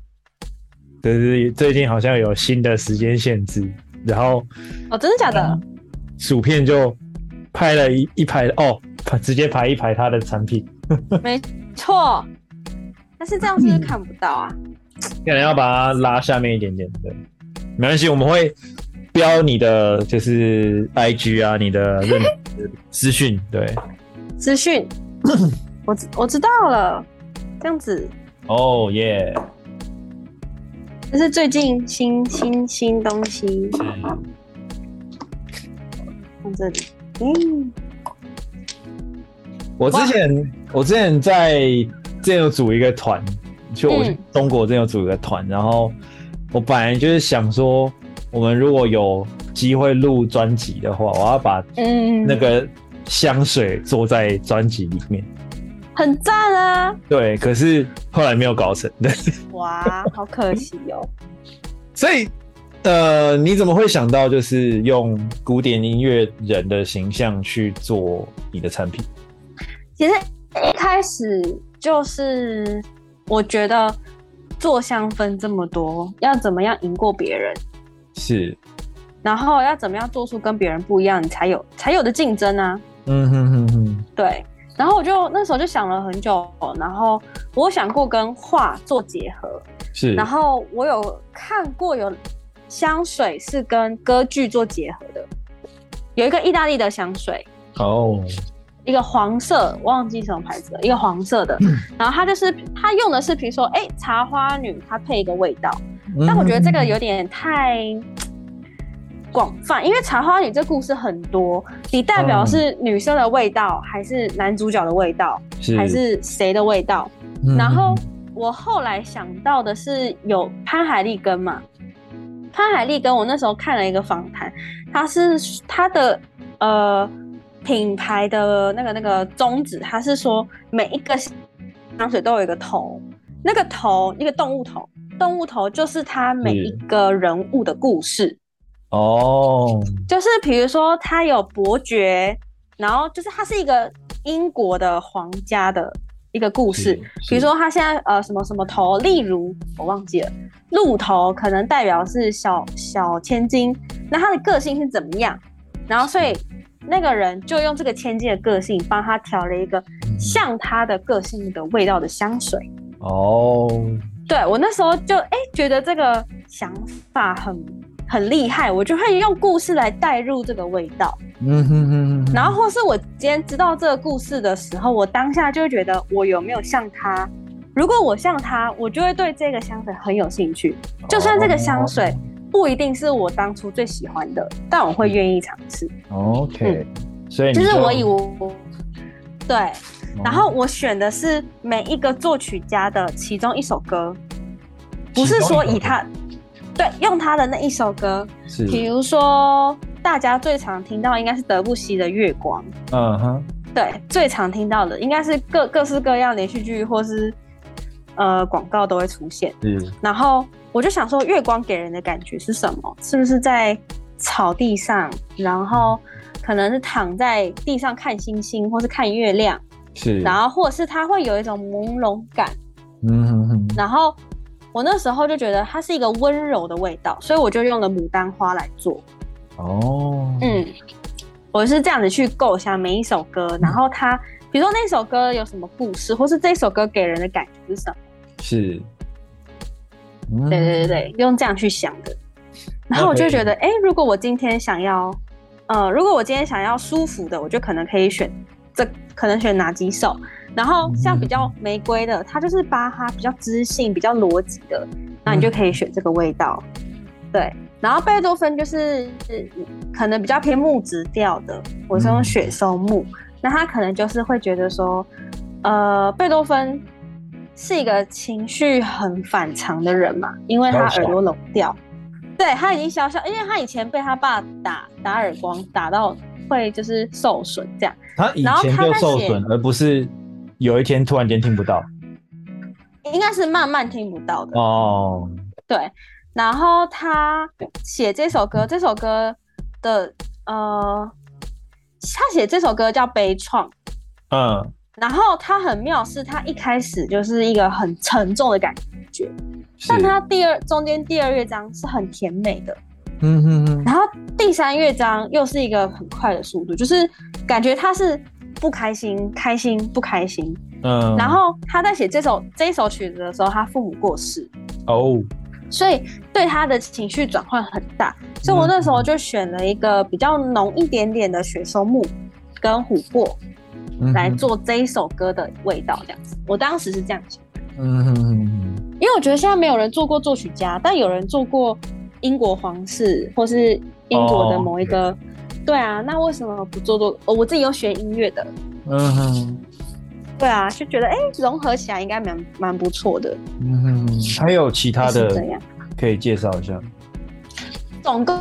Speaker 1: 就是最近好像有新的时间限制，然后
Speaker 2: 哦，真的假的？
Speaker 1: 嗯、薯片就拍了一一排哦，直接排一排他的产品，*laughs*
Speaker 2: 没错，但是这样是不是看不到啊？
Speaker 1: 可能要把它拉下面一点点，对，没关系，我们会。标你的就是 IG 啊，你的资讯对，
Speaker 2: 资讯，*coughs* 我我知道了，这样子。
Speaker 1: 哦耶，
Speaker 2: 这是最近新新新东西，放这里，嗯，
Speaker 1: 我之前我之前在之前有组一个团，就我去中国之前有组一个团，嗯，然后我本来就是想说。我们如果有机会录专辑的话，我要把嗯那个香水做在专辑里面，
Speaker 2: 很赞啊！
Speaker 1: 对，可是后来没有搞成，对。
Speaker 2: 哇，*laughs* 好可惜哦。
Speaker 1: 所以，呃，你怎么会想到就是用古典音乐人的形象去做你的产品？
Speaker 2: 其实一开始就是我觉得做香氛这么多，要怎么样赢过别人？
Speaker 1: 是，
Speaker 2: 然后要怎么样做出跟别人不一样，你才有才有的竞争啊。
Speaker 1: 嗯哼哼哼，
Speaker 2: 对。然后我就那时候就想了很久，然后我想过跟画做结合。
Speaker 1: 是。
Speaker 2: 然后我有看过有香水是跟歌剧做结合的，有一个意大利的香水
Speaker 1: 哦，
Speaker 2: 一个黄色，忘记什么牌子了，一个黄色的。*clears throat* 然后它就是它用的是，比如说，哎，茶花女，它配一个味道。但我觉得这个有点太广泛，因为茶花女这故事很多，你代表是女生的味道，还是男主角的味道，还是谁的味道？然后我后来想到的是有潘海利根嘛，潘海利根，我那时候看了一个访谈，他是他的呃品牌的那个那个宗旨，他是说每一个香水都有一个头，那个头一个动物头。动物头就是他每一个人物的故事
Speaker 1: 哦，
Speaker 2: 就是比如说他有伯爵，然后就是他是一个英国的皇家的一个故事，比如说他现在呃什么什么头，例如我忘记了，鹿头可能代表是小小千金，那他的个性是怎么样？然后所以那个人就用这个千金的个性帮他调了一个像他的个性的味道的香水。
Speaker 1: 哦。
Speaker 2: 对，我那时候就哎觉得这个想法很很厉害，我就会用故事来带入这个味道。嗯哼哼哼。然后或是我今天知道这个故事的时候，我当下就会觉得我有没有像他？如果我像他，我就会对这个香水很有兴趣。就算这个香水不一定是我当初最喜欢的，但我会愿意尝试。
Speaker 1: OK，所以
Speaker 2: 就是我以为对。然后我选的是每一个作曲家的其中一首歌，不是说以他，对，用他的那一首歌，是，比如说大家最常听到应该是德布西的《月光》，嗯哼，对，最常听到的应该是各各式各样连续剧或是呃广告都会出现，嗯，然后我就想说，月光给人的感觉是什么？是不是在草地上，然后可能是躺在地上看星星，或是看月亮？是，然后或者是它会有一种朦胧感，嗯哼哼。然后我那时候就觉得它是一个温柔的味道，所以我就用了牡丹花来做。哦，嗯，我是这样子去构想每一首歌，然后它，比如说那首歌有什么故事，或是这首歌给人的感觉是什么？是，嗯、对对对对，用这样去想的。然后我就觉得，哎、如果我今天想要，呃，如果我今天想要舒服的，我就可能可以选。这可能选哪几首？然后像比较玫瑰的，它就是巴哈比较知性、比较逻辑的，那你就可以选这个味道。对，然后贝多芬就是可能比较偏木质调的，我是用雪松木，嗯、那他可能就是会觉得说，呃，贝多芬是一个情绪很反常的人嘛，因为他耳朵聋掉，对，他已经消消，因为他以前被他爸打打耳光，打到会就是受损这样，
Speaker 1: 他以前就受损，而不是有一天突然间听不到，
Speaker 2: 应该是慢慢听不到的
Speaker 1: 哦，
Speaker 2: 对。然后他写这首歌，这首歌的呃，他写这首歌叫《悲怆》，
Speaker 1: 嗯，
Speaker 2: 然后他很妙，是他一开始就是一个很沉重的感觉，但他第二中间第二乐章是很甜美的，
Speaker 1: 嗯哼哼，
Speaker 2: 然后第三乐章又是一个很快的速度，就是感觉他是不开心、开心、不开心，
Speaker 1: 嗯，
Speaker 2: 然后他在写这首这首曲子的时候，他父母过世，
Speaker 1: 哦。
Speaker 2: 所以对他的情绪转换很大，所以我那时候就选了一个比较浓一点点的雪松木跟琥珀来做这一首歌的味道，这样子。我当时是这样想的，
Speaker 1: 嗯哼哼，
Speaker 2: 因为我觉得现在没有人做过作曲家，但有人做过英国皇室或是英国的某一个，对啊，那为什么不做做？我自己有学音乐的，
Speaker 1: 嗯哼。
Speaker 2: 对啊，就觉得哎，融合起来应该蛮蛮不错的。
Speaker 1: 嗯哼，还有其他的可以介绍一下。
Speaker 2: 总共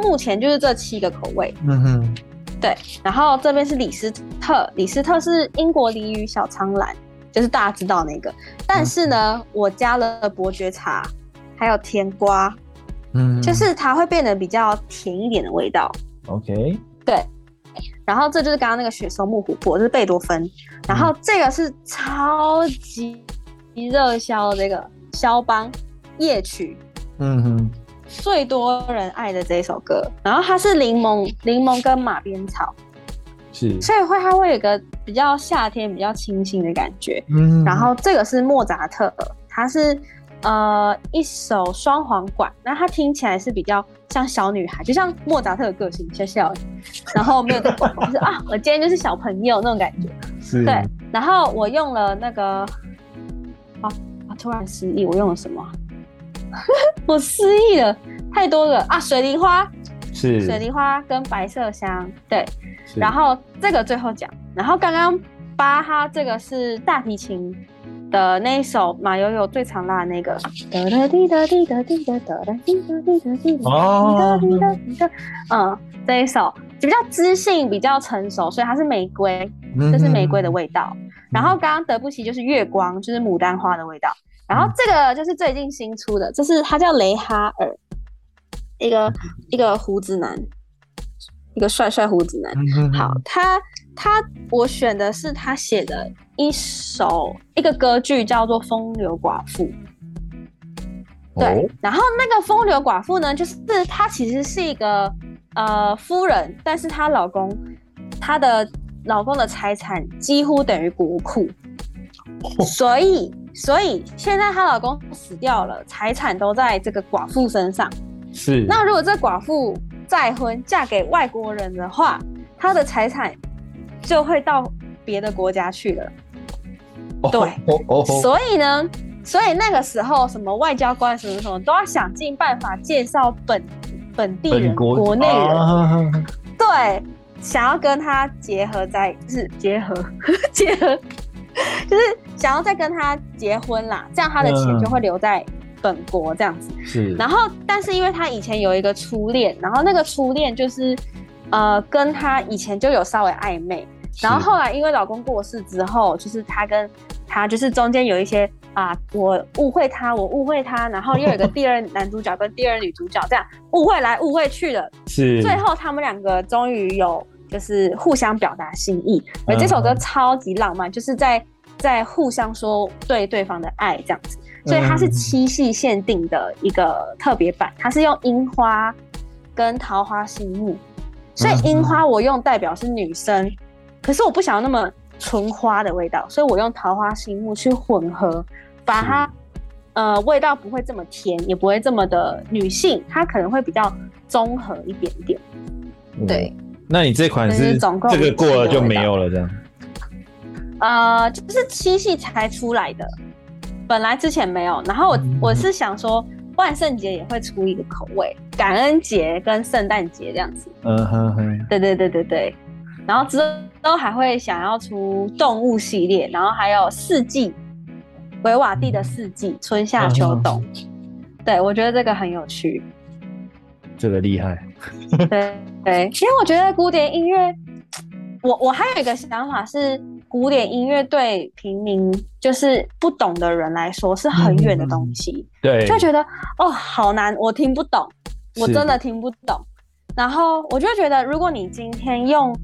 Speaker 2: 目前就是这七个口味。
Speaker 1: 嗯哼，
Speaker 2: 对。然后这边是李斯特，李斯特是英国梨与小苍兰，就是大家知道那个。但是呢，嗯、我加了伯爵茶，还有甜瓜，
Speaker 1: 嗯，
Speaker 2: 就是它会变得比较甜一点的味道。
Speaker 1: OK。
Speaker 2: 对。然后这就是刚刚那个雪松木琥珀，这是贝多芬。然后这个是超级热销的这个肖邦夜曲，
Speaker 1: 嗯哼，
Speaker 2: 最多人爱的这一首歌。然后它是柠檬、柠檬跟马鞭草，
Speaker 1: 是，
Speaker 2: 所以会它会有一个比较夏天、比较清新的感觉。
Speaker 1: 嗯，
Speaker 2: 然后这个是莫扎特，它是。呃，一首双簧管，那它听起来是比较像小女孩，就像莫扎特的个性，笑笑，然后没有就是啊，我今天就是小朋友那种感觉，
Speaker 1: 是，
Speaker 2: 对。然后我用了那个，啊，啊突然失忆，我用了什么？*laughs* 我失忆了，太多了啊！水梨花，
Speaker 1: 是，
Speaker 2: 水梨花跟白麝香，对。然后这个最后讲，然后刚刚巴哈这个是大提琴。的那一首马友友最常拉的那个，
Speaker 1: 哦，
Speaker 2: 嗯，这一首就比较知性，比较成熟，所以它是玫瑰，这是玫瑰的味道。然后刚刚德布西就是月光，就是牡丹花的味道。然后这个就是最近新出的，这是他叫雷哈尔，一个一个胡子男，一个帅帅胡子男。好，他。他我选的是他写的一首一个歌剧，叫做《风流寡妇》。对，哦、然后那个风流寡妇呢，就是她其实是一个呃夫人，但是她老公她的老公的财产几乎等于国库，哦、所以所以现在她老公死掉了，财产都在这个寡妇身上。
Speaker 1: 是。
Speaker 2: 那如果这寡妇再婚嫁给外国人的话，她的财产。就会到别的国家去了，
Speaker 1: 对，
Speaker 2: 所以呢，所以那个时候什么外交官什么什么都要想尽办法介绍本本地人、国，国内人，啊、对，想要跟他结合在，就是结合 *laughs* 结合，就是想要再跟他结婚啦，这样他的钱就会留在本国这样子。
Speaker 1: 是，
Speaker 2: 然后但是因为他以前有一个初恋，然后那个初恋就是。呃，跟他以前就有稍微暧昧，然后后来因为老公过世之后，就是他跟他就是中间有一些啊，我误会他，我误会他，然后又有一个第二男主角跟第二女主角这样误会来误会去的，
Speaker 1: 是。最
Speaker 2: 后他们两个终于有就是互相表达心意，而这首歌超级浪漫，就是在在互相说对对方的爱这样子，所以它是七夕限定的一个特别版，它是用樱花跟桃花心木。所以樱花我用代表是女生，嗯、可是我不想要那么纯花的味道，所以我用桃花心木去混合，把它是呃味道不会这么甜，也不会这么的女性，它可能会比较综合一点点。
Speaker 1: 嗯、
Speaker 2: 对，
Speaker 1: 那你这款是总共这个过了就没有了这样？
Speaker 2: 呃，就是七夕才出来的，本来之前没有。然后我、嗯、我是想说。万圣节也会出一个口味，感恩节跟圣诞节这样子。
Speaker 1: 嗯哼哼，
Speaker 2: 对对对对对。然后之后还会想要出动物系列，然后还有四季，维瓦蒂的四季，春夏秋冬。对，我觉得这个很有趣。
Speaker 1: 这个厉害。
Speaker 2: 对对，因为我觉得古典音乐，我我还有一个想法是，古典音乐对平民就是不懂的人来说是很远的东西。
Speaker 1: 嗯、对，
Speaker 2: 就觉得哦，好难，我听不懂，我真的听不懂。然后我就觉得，如果你今天用。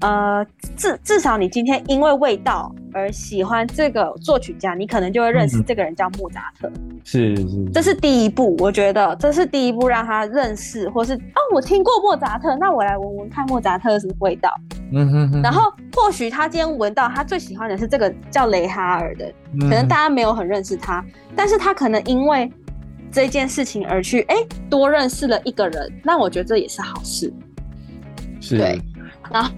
Speaker 2: 呃，至至少你今天因为味道而喜欢这个作曲家，你可能就会认识这个人叫莫扎特。
Speaker 1: 是是，
Speaker 2: 这是第一步，我觉得这是第一步让他认识，或是哦，我听过莫扎特，那我来闻闻看莫扎特是什么味道。嗯哼哼。然后或许他今天闻到他最喜欢的是这个叫雷哈尔的，可能大家没有很认识他，但是他可能因为这件事情而去哎多认识了一个人，那我觉得这也是好事。
Speaker 1: 是。
Speaker 2: 对。然后。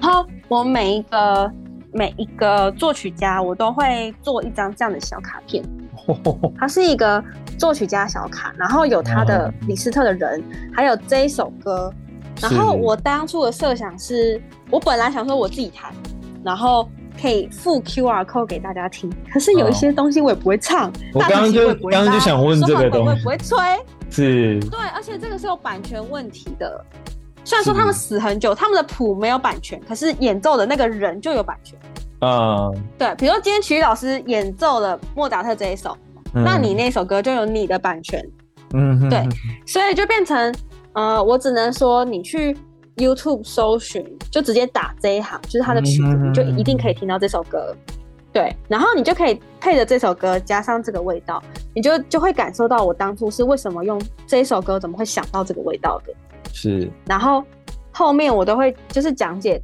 Speaker 2: 然后我每一个每一个作曲家，我都会做一张这样的小卡片。*laughs* 它是一个作曲家小卡，然后有他的李斯特的人，还有这一首歌。然后我当初的设想是，我本来想说我自己弹，然后可以附 QR code 给大家听。可是有一些东西我也不会唱，
Speaker 1: 我刚刚就刚刚就想问这个东西，
Speaker 2: 我也不会吹。
Speaker 1: 是。
Speaker 2: 对，而且这个是有版权问题的。虽然说他们死很久，他们的谱没有版权，可是演奏的那个人就有版权。
Speaker 1: 嗯，
Speaker 2: 对，比如说今天曲老师演奏了莫扎特这一首，嗯、那你那首歌就有你的版权。嗯哼，对，所以就变成，呃，我只能说你去 YouTube 搜寻，就直接打这一行，就是他的曲子，你就一定可以听到这首歌。对，然后你就可以配着这首歌加上这个味道，你就就会感受到我当初是为什么用这一首歌，怎么会想到这个味道的。
Speaker 1: 是，
Speaker 2: 然后后面我都会就是讲解，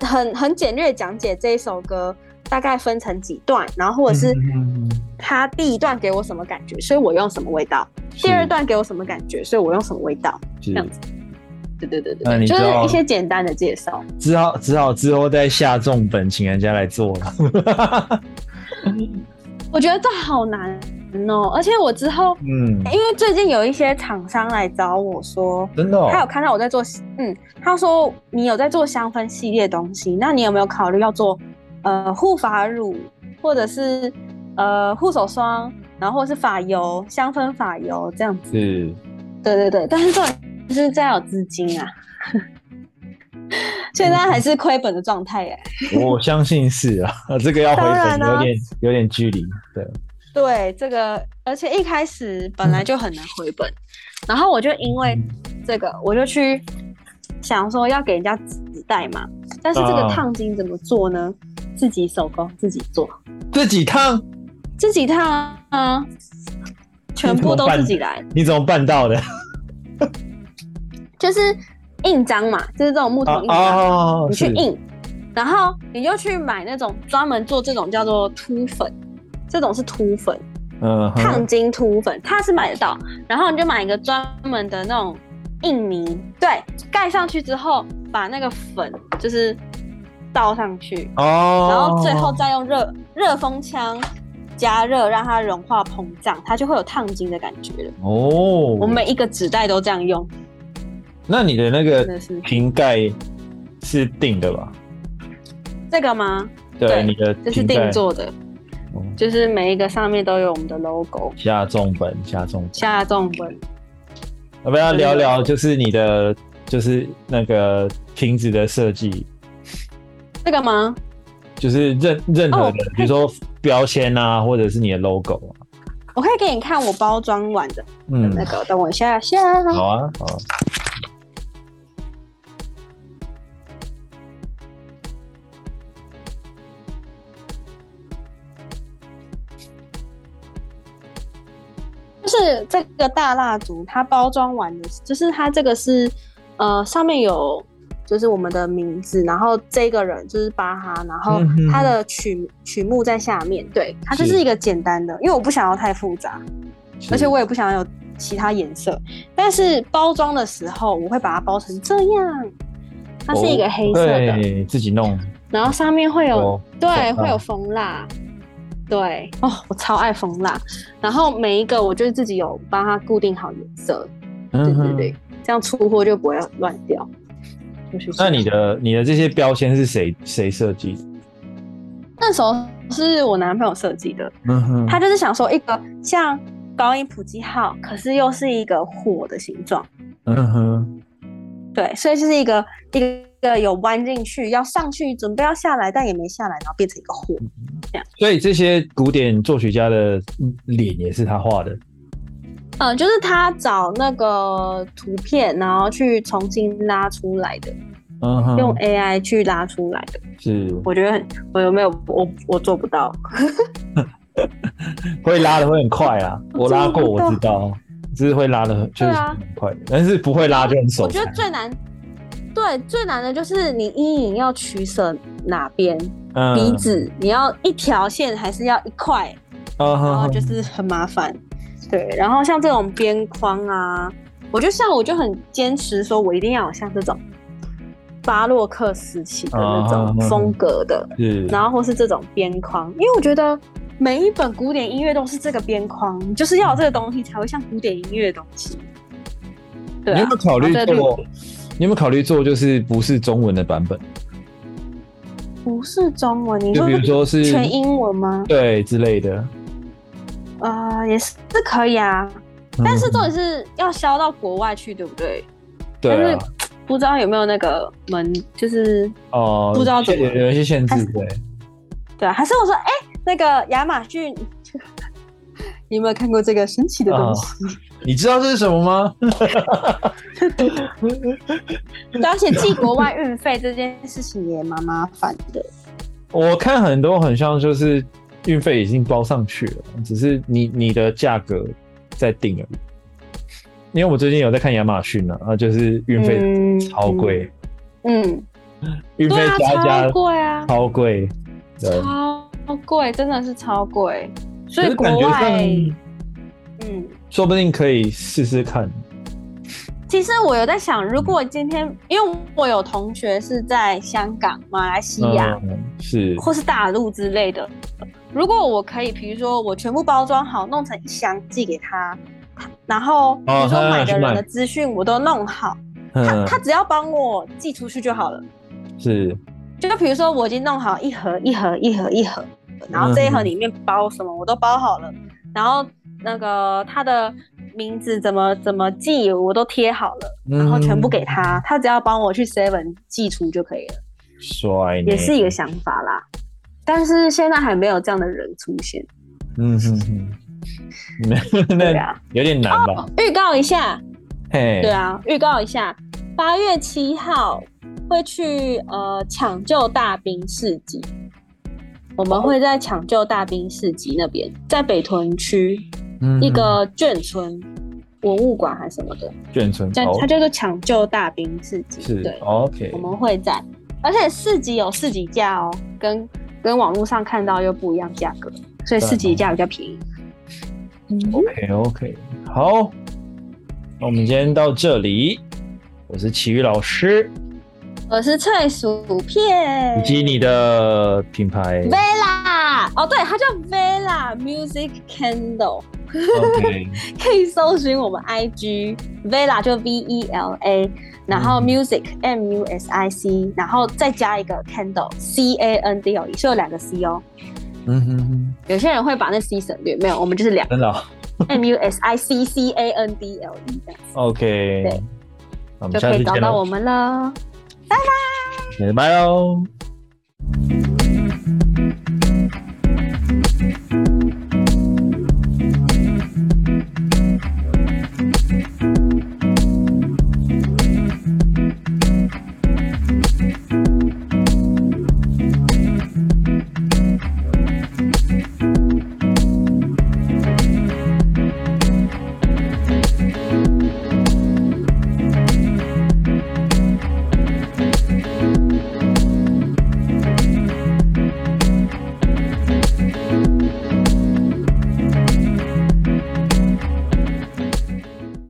Speaker 2: 很很简略讲解这一首歌大概分成几段，然后或者是他第一段给我什么感觉，所以我用什么味道；第二段给我什么感觉，所以我用什么味道，这样子。对对对对，就是一些简单的介绍。
Speaker 1: 只好只好之后再下重本，请人家来做了。*laughs*
Speaker 2: 我觉得这好难。no，而且我之后，嗯，因为最近有一些厂商来找我说，
Speaker 1: 真的，
Speaker 2: 他有看到我在做，嗯，他说你有在做香氛系列东西，那你有没有考虑要做，呃，护发乳，或者是呃护手霜，然后或是发油、香氛发油这样子？
Speaker 1: 是，
Speaker 2: 对对对，但是这就是这样有资金啊，*laughs* 现在还是亏本的状态耶。
Speaker 1: 我相信是啊，这个要回本有点有点距离，对。
Speaker 2: 对这个，而且一开始本来就很难回本，嗯、然后我就因为这个，我就去想说要给人家纸袋嘛，但是这个烫金怎么做呢？啊、自己手工自己做，
Speaker 1: 自己烫，
Speaker 2: 自己烫啊，全部都自己来。
Speaker 1: 你怎么办到的？*laughs*
Speaker 2: 就是印章嘛，就是这种木头印章，啊、你去印，然后你就去买那种专门做这种叫做凸粉。这种是凸粉，嗯，烫金凸粉，它是买得到。然后你就买一个专门的那种印泥，对，盖上去之后，把那个粉就是倒上去，哦，然后最后再用热热风枪加热，让它融化膨胀，它就会有烫金的感觉了。哦，我每一个纸袋都这样用。
Speaker 1: 那你的那个瓶盖是定的吧？
Speaker 2: 这个吗？
Speaker 1: 对，对你的
Speaker 2: 这是定做的。就是每一个上面都有我们的 logo，
Speaker 1: 下重本，下重本，
Speaker 2: 下重本。
Speaker 1: 要不要聊聊？就是你的，就是那个瓶子的设计。
Speaker 2: 这个吗？
Speaker 1: 就是任任何的，哦、比如说标签啊，或者是你的 logo 啊。
Speaker 2: 我可以给你看我包装完的，嗯，那个，等我一下下。
Speaker 1: 好啊，好啊。
Speaker 2: 是这个大蜡烛，它包装完的，就是它这个是，呃，上面有就是我们的名字，然后这个人就是巴哈，然后它的曲、嗯、曲目在下面，对，它就是一个简单的，因为我不想要太复杂，而且我也不想要有其他颜色，但是包装的时候我会把它包成这样，它是一个黑色的，
Speaker 1: 对，自己弄，
Speaker 2: 然后上面会有，哦、对，会有蜂蜡。对哦，我超爱蜂蜡，然后每一个我就是自己有帮它固定好颜色，对对对，这样出货就不会乱掉。就是
Speaker 1: 那你的你的这些标签是谁谁设计的？
Speaker 2: 那时候是我男朋友设计的，嗯哼，他就是想说一个像高音普及号，可是又是一个火的形状，嗯哼，对，所以就是一个一个有弯进去要上去，准备要下来，但也没下来，然后变成一个火，这样。
Speaker 1: 所以这些古典作曲家的脸也是他画的。
Speaker 2: 嗯，就是他找那个图片，然后去重新拉出来的，嗯哼，用 AI 去拉出来的。是，我觉得很，我有没有我我做不到，*laughs*
Speaker 1: 会拉的会很快啊，我拉过我知道，只是会拉的很就是很快，啊，但是不会拉就很手。
Speaker 2: 我觉得最难，对，最难的就是你阴影要取舍哪边，嗯，鼻子你要一条线还是要一块，嗯，然后就是很麻烦。对，然后像这种边框啊，我就像我就很坚持说，我一定要有像这种巴洛克时期的那种风格的，嗯，然后或是这种边框，因为我觉得每一本古典音乐都是这个边框，就是要有这个东西才会像古典音乐的东西。对啊，
Speaker 1: 你有没有考虑做？你有没有考虑做就是不是中文的版本？
Speaker 2: 不是中文，你说比如说是全英文吗？
Speaker 1: 对，之类的。
Speaker 2: 呃，也是是可以啊，但是重点是要销到国外去，对不对？
Speaker 1: 对、啊，但是
Speaker 2: 不知道有没有那个门，就是哦，不知道怎么
Speaker 1: 有有一些限制，对。
Speaker 2: 对啊，还是我说，哎、欸，那个亚马逊，*laughs* 你有没有看过这个神奇的东西？
Speaker 1: 哦、你知道这是什么吗？
Speaker 2: 而且寄国外运费这件事情也蛮麻烦的。
Speaker 1: 我看很多很像就是。运费已经包上去了，只是你你的价格在定而已。因为我最近有在看亚马逊呢，啊，就是运费超贵，
Speaker 2: 嗯，
Speaker 1: 运费加加
Speaker 2: 贵啊，
Speaker 1: 超贵，
Speaker 2: 超贵，真的是超贵。所以国外，
Speaker 1: 嗯，说不定可以试试看。
Speaker 2: 其实我有在想，如果今天，因为我有同学是在香港、马来西亚，
Speaker 1: 嗯、是
Speaker 2: 或是大陆之类的。如果我可以，比如说我全部包装好，弄成一箱寄给他，然后比如说买的人的资讯我都弄好，哦、他他只要帮我寄出去就好了。
Speaker 1: 是，
Speaker 2: 就比如说我已经弄好一盒一盒一盒一盒，然后这一盒里面包什么我都包好了，嗯、然后那个他的名字怎么怎么寄我都贴好了，然后全部给他，他只要帮我去 Seven 寄出就可以了。
Speaker 1: 帅，
Speaker 2: 也是一个想法啦。但是现在还没有这样的人出现。
Speaker 1: 嗯哼哼，那啊，有点难吧？
Speaker 2: 预、哦、告一下，嘿，对啊，预告一下，八月七号会去呃抢救大兵市集，我们会在抢救大兵市集那边，在北屯区一个眷村文物馆还是什么的
Speaker 1: 眷村，
Speaker 2: 在它叫做抢救大兵市集，
Speaker 1: 是
Speaker 2: 对
Speaker 1: ，OK，
Speaker 2: 我们会在，而且市集有市集价哦，跟。跟网络上看到又不一样价格，所以市集价比较便宜。
Speaker 1: OK OK，好，那我们今天到这里。我是骑欲老师，
Speaker 2: 我是脆薯片，
Speaker 1: 以及你的品牌
Speaker 2: Vela。哦，对，它叫 Vela Music Candle。OK，*laughs* 可以搜寻我们 IG Vela 就 V E L A。然后 music、嗯、M U S I C，然后再加一个 candle C A N D L E，是有两个 C 哦。嗯哼哼。有些人会把那 C 省略，没有，我们就是两个。真的、哦。M U S I C C A N D L E 这样子。
Speaker 1: OK。
Speaker 2: 对。就可以找到我们了。拜拜。
Speaker 1: 拜拜喽。